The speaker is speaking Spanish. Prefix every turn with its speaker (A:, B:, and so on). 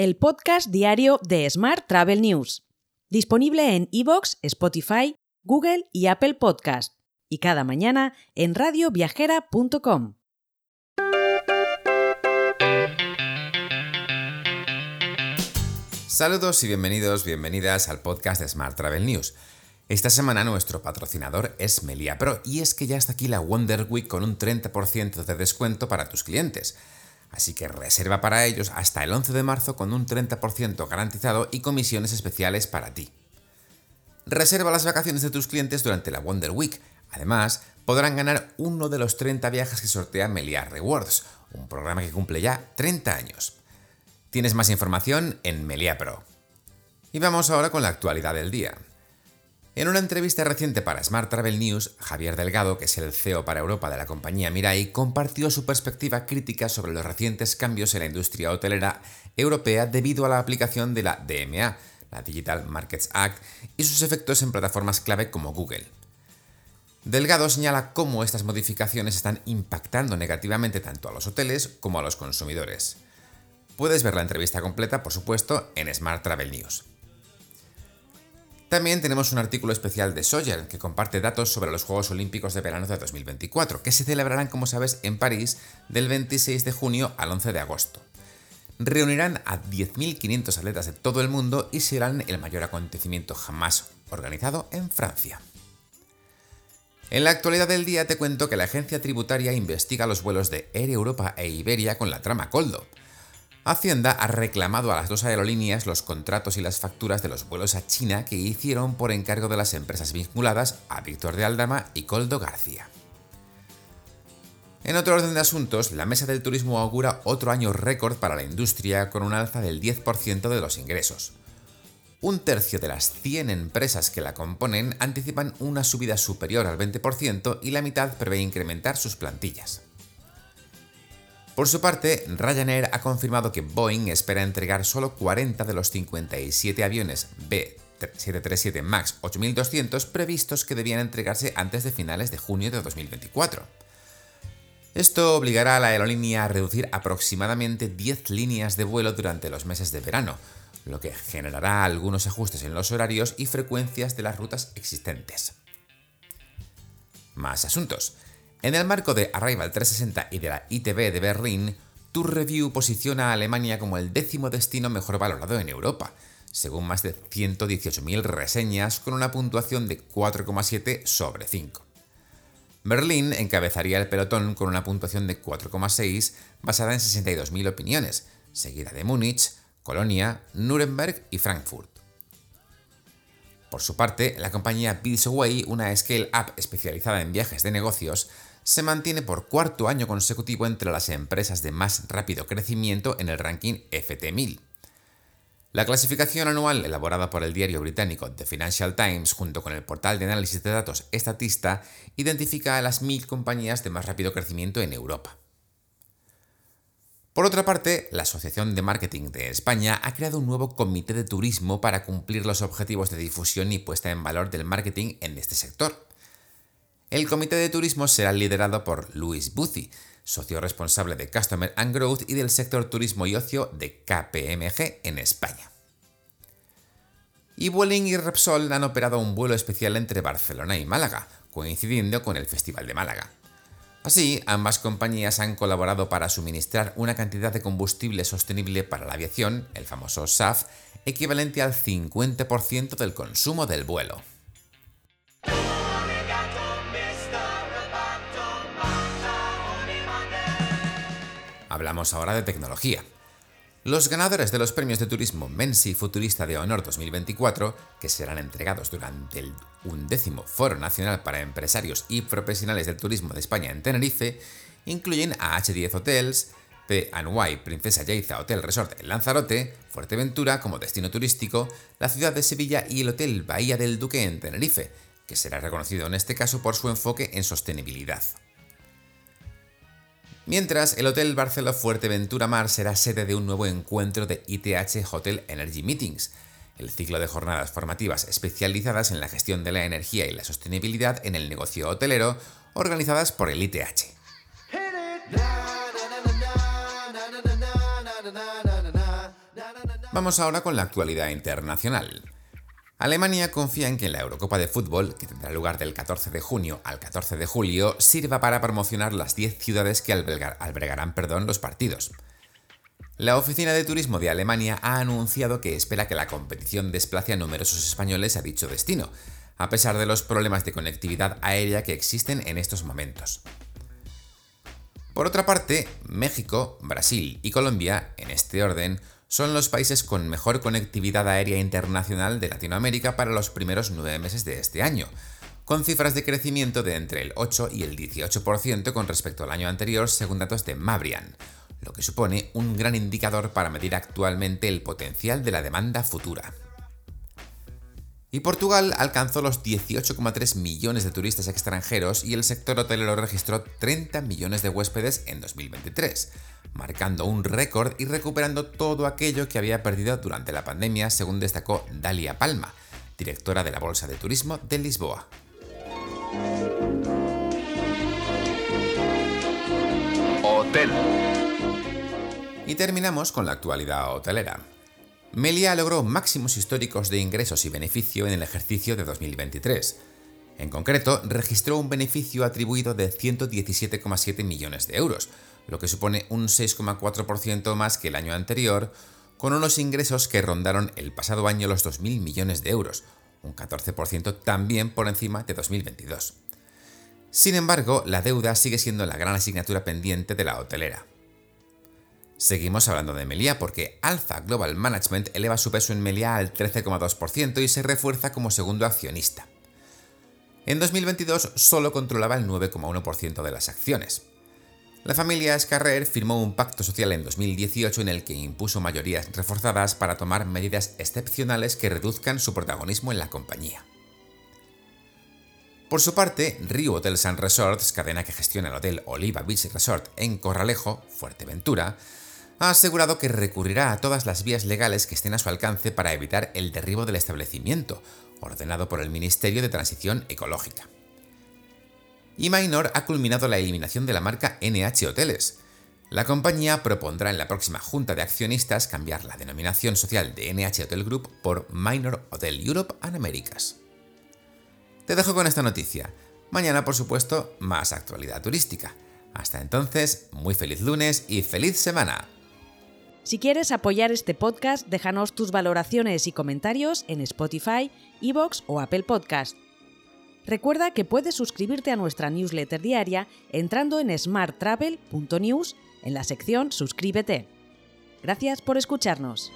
A: el podcast diario de Smart Travel News, disponible en iVoox, Spotify, Google y Apple Podcast, y cada mañana en radioviajera.com.
B: Saludos y bienvenidos, bienvenidas al podcast de Smart Travel News. Esta semana nuestro patrocinador es Melia Pro y es que ya está aquí la Wonder Week con un 30% de descuento para tus clientes. Así que reserva para ellos hasta el 11 de marzo con un 30% garantizado y comisiones especiales para ti. Reserva las vacaciones de tus clientes durante la Wonder Week. Además, podrán ganar uno de los 30 viajes que sortea Melia Rewards, un programa que cumple ya 30 años. Tienes más información en Melia Pro. Y vamos ahora con la actualidad del día. En una entrevista reciente para Smart Travel News, Javier Delgado, que es el CEO para Europa de la compañía Mirai, compartió su perspectiva crítica sobre los recientes cambios en la industria hotelera europea debido a la aplicación de la DMA, la Digital Markets Act, y sus efectos en plataformas clave como Google. Delgado señala cómo estas modificaciones están impactando negativamente tanto a los hoteles como a los consumidores. Puedes ver la entrevista completa, por supuesto, en Smart Travel News. También tenemos un artículo especial de Sawyer que comparte datos sobre los Juegos Olímpicos de Verano de 2024, que se celebrarán, como sabes, en París del 26 de junio al 11 de agosto. Reunirán a 10.500 atletas de todo el mundo y serán el mayor acontecimiento jamás organizado en Francia. En la actualidad del día te cuento que la agencia tributaria investiga los vuelos de Air Europa e Iberia con la trama Coldo, Hacienda ha reclamado a las dos aerolíneas los contratos y las facturas de los vuelos a China que hicieron por encargo de las empresas vinculadas a Víctor de Aldama y Coldo García. En otro orden de asuntos, la Mesa del Turismo augura otro año récord para la industria con un alza del 10% de los ingresos. Un tercio de las 100 empresas que la componen anticipan una subida superior al 20% y la mitad prevé incrementar sus plantillas. Por su parte, Ryanair ha confirmado que Boeing espera entregar solo 40 de los 57 aviones B737 MAX 8200 previstos que debían entregarse antes de finales de junio de 2024. Esto obligará a la aerolínea a reducir aproximadamente 10 líneas de vuelo durante los meses de verano, lo que generará algunos ajustes en los horarios y frecuencias de las rutas existentes. Más asuntos. En el marco de Arrival 360 y de la ITB de Berlín, Tour Review posiciona a Alemania como el décimo destino mejor valorado en Europa, según más de 118.000 reseñas con una puntuación de 4,7 sobre 5. Berlín encabezaría el pelotón con una puntuación de 4,6 basada en 62.000 opiniones, seguida de Múnich, Colonia, Nuremberg y Frankfurt. Por su parte, la compañía Away, una scale-up especializada en viajes de negocios, se mantiene por cuarto año consecutivo entre las empresas de más rápido crecimiento en el ranking FT1000. La clasificación anual elaborada por el diario británico The Financial Times junto con el portal de análisis de datos Statista identifica a las mil compañías de más rápido crecimiento en Europa. Por otra parte, la Asociación de Marketing de España ha creado un nuevo comité de turismo para cumplir los objetivos de difusión y puesta en valor del marketing en este sector. El comité de turismo será liderado por Luis Buzzi, socio responsable de Customer and Growth y del sector turismo y ocio de KPMG en España. Y Vueling y Repsol han operado un vuelo especial entre Barcelona y Málaga, coincidiendo con el Festival de Málaga. Así, ambas compañías han colaborado para suministrar una cantidad de combustible sostenible para la aviación, el famoso SAF, equivalente al 50% del consumo del vuelo. Hablamos ahora de tecnología. Los ganadores de los premios de turismo Mensi Futurista de Honor 2024, que serán entregados durante el undécimo Foro Nacional para Empresarios y Profesionales del Turismo de España en Tenerife, incluyen a H10 Hotels, P&Y Princesa Yaiza Hotel Resort en Lanzarote, Fuerteventura como destino turístico, la ciudad de Sevilla y el Hotel Bahía del Duque en Tenerife, que será reconocido en este caso por su enfoque en sostenibilidad. Mientras, el Hotel Barceló Fuerteventura Mar será sede de un nuevo encuentro de ITH Hotel Energy Meetings, el ciclo de jornadas formativas especializadas en la gestión de la energía y la sostenibilidad en el negocio hotelero, organizadas por el ITH. Vamos ahora con la actualidad internacional. Alemania confía en que la Eurocopa de Fútbol, que tendrá lugar del 14 de junio al 14 de julio, sirva para promocionar las 10 ciudades que albergarán perdón, los partidos. La Oficina de Turismo de Alemania ha anunciado que espera que la competición desplace a numerosos españoles a dicho destino, a pesar de los problemas de conectividad aérea que existen en estos momentos. Por otra parte, México, Brasil y Colombia, en este orden, son los países con mejor conectividad aérea internacional de Latinoamérica para los primeros nueve meses de este año, con cifras de crecimiento de entre el 8 y el 18% con respecto al año anterior según datos de Mabrian, lo que supone un gran indicador para medir actualmente el potencial de la demanda futura. Y Portugal alcanzó los 18,3 millones de turistas extranjeros y el sector hotelero registró 30 millones de huéspedes en 2023, marcando un récord y recuperando todo aquello que había perdido durante la pandemia, según destacó Dalia Palma, directora de la Bolsa de Turismo de Lisboa. Hotel. Y terminamos con la actualidad hotelera. Melia logró máximos históricos de ingresos y beneficio en el ejercicio de 2023. En concreto, registró un beneficio atribuido de 117,7 millones de euros, lo que supone un 6,4% más que el año anterior, con unos ingresos que rondaron el pasado año los 2.000 millones de euros, un 14% también por encima de 2022. Sin embargo, la deuda sigue siendo la gran asignatura pendiente de la hotelera. Seguimos hablando de Melia porque Alpha Global Management eleva su peso en Melia al 13,2% y se refuerza como segundo accionista. En 2022 solo controlaba el 9,1% de las acciones. La familia Escarrer firmó un pacto social en 2018 en el que impuso mayorías reforzadas para tomar medidas excepcionales que reduzcan su protagonismo en la compañía. Por su parte, Rio Hotels and Resorts, cadena que gestiona el hotel Oliva Beach Resort en Corralejo, Fuerteventura, ha asegurado que recurrirá a todas las vías legales que estén a su alcance para evitar el derribo del establecimiento, ordenado por el Ministerio de Transición Ecológica. Y Minor ha culminado la eliminación de la marca NH Hoteles. La compañía propondrá en la próxima junta de accionistas cambiar la denominación social de NH Hotel Group por Minor Hotel Europe and Americas. Te dejo con esta noticia. Mañana, por supuesto, más actualidad turística. Hasta entonces, muy feliz lunes y feliz semana.
A: Si quieres apoyar este podcast, déjanos tus valoraciones y comentarios en Spotify, Evox o Apple Podcast. Recuerda que puedes suscribirte a nuestra newsletter diaria entrando en smarttravel.news en la sección Suscríbete. Gracias por escucharnos.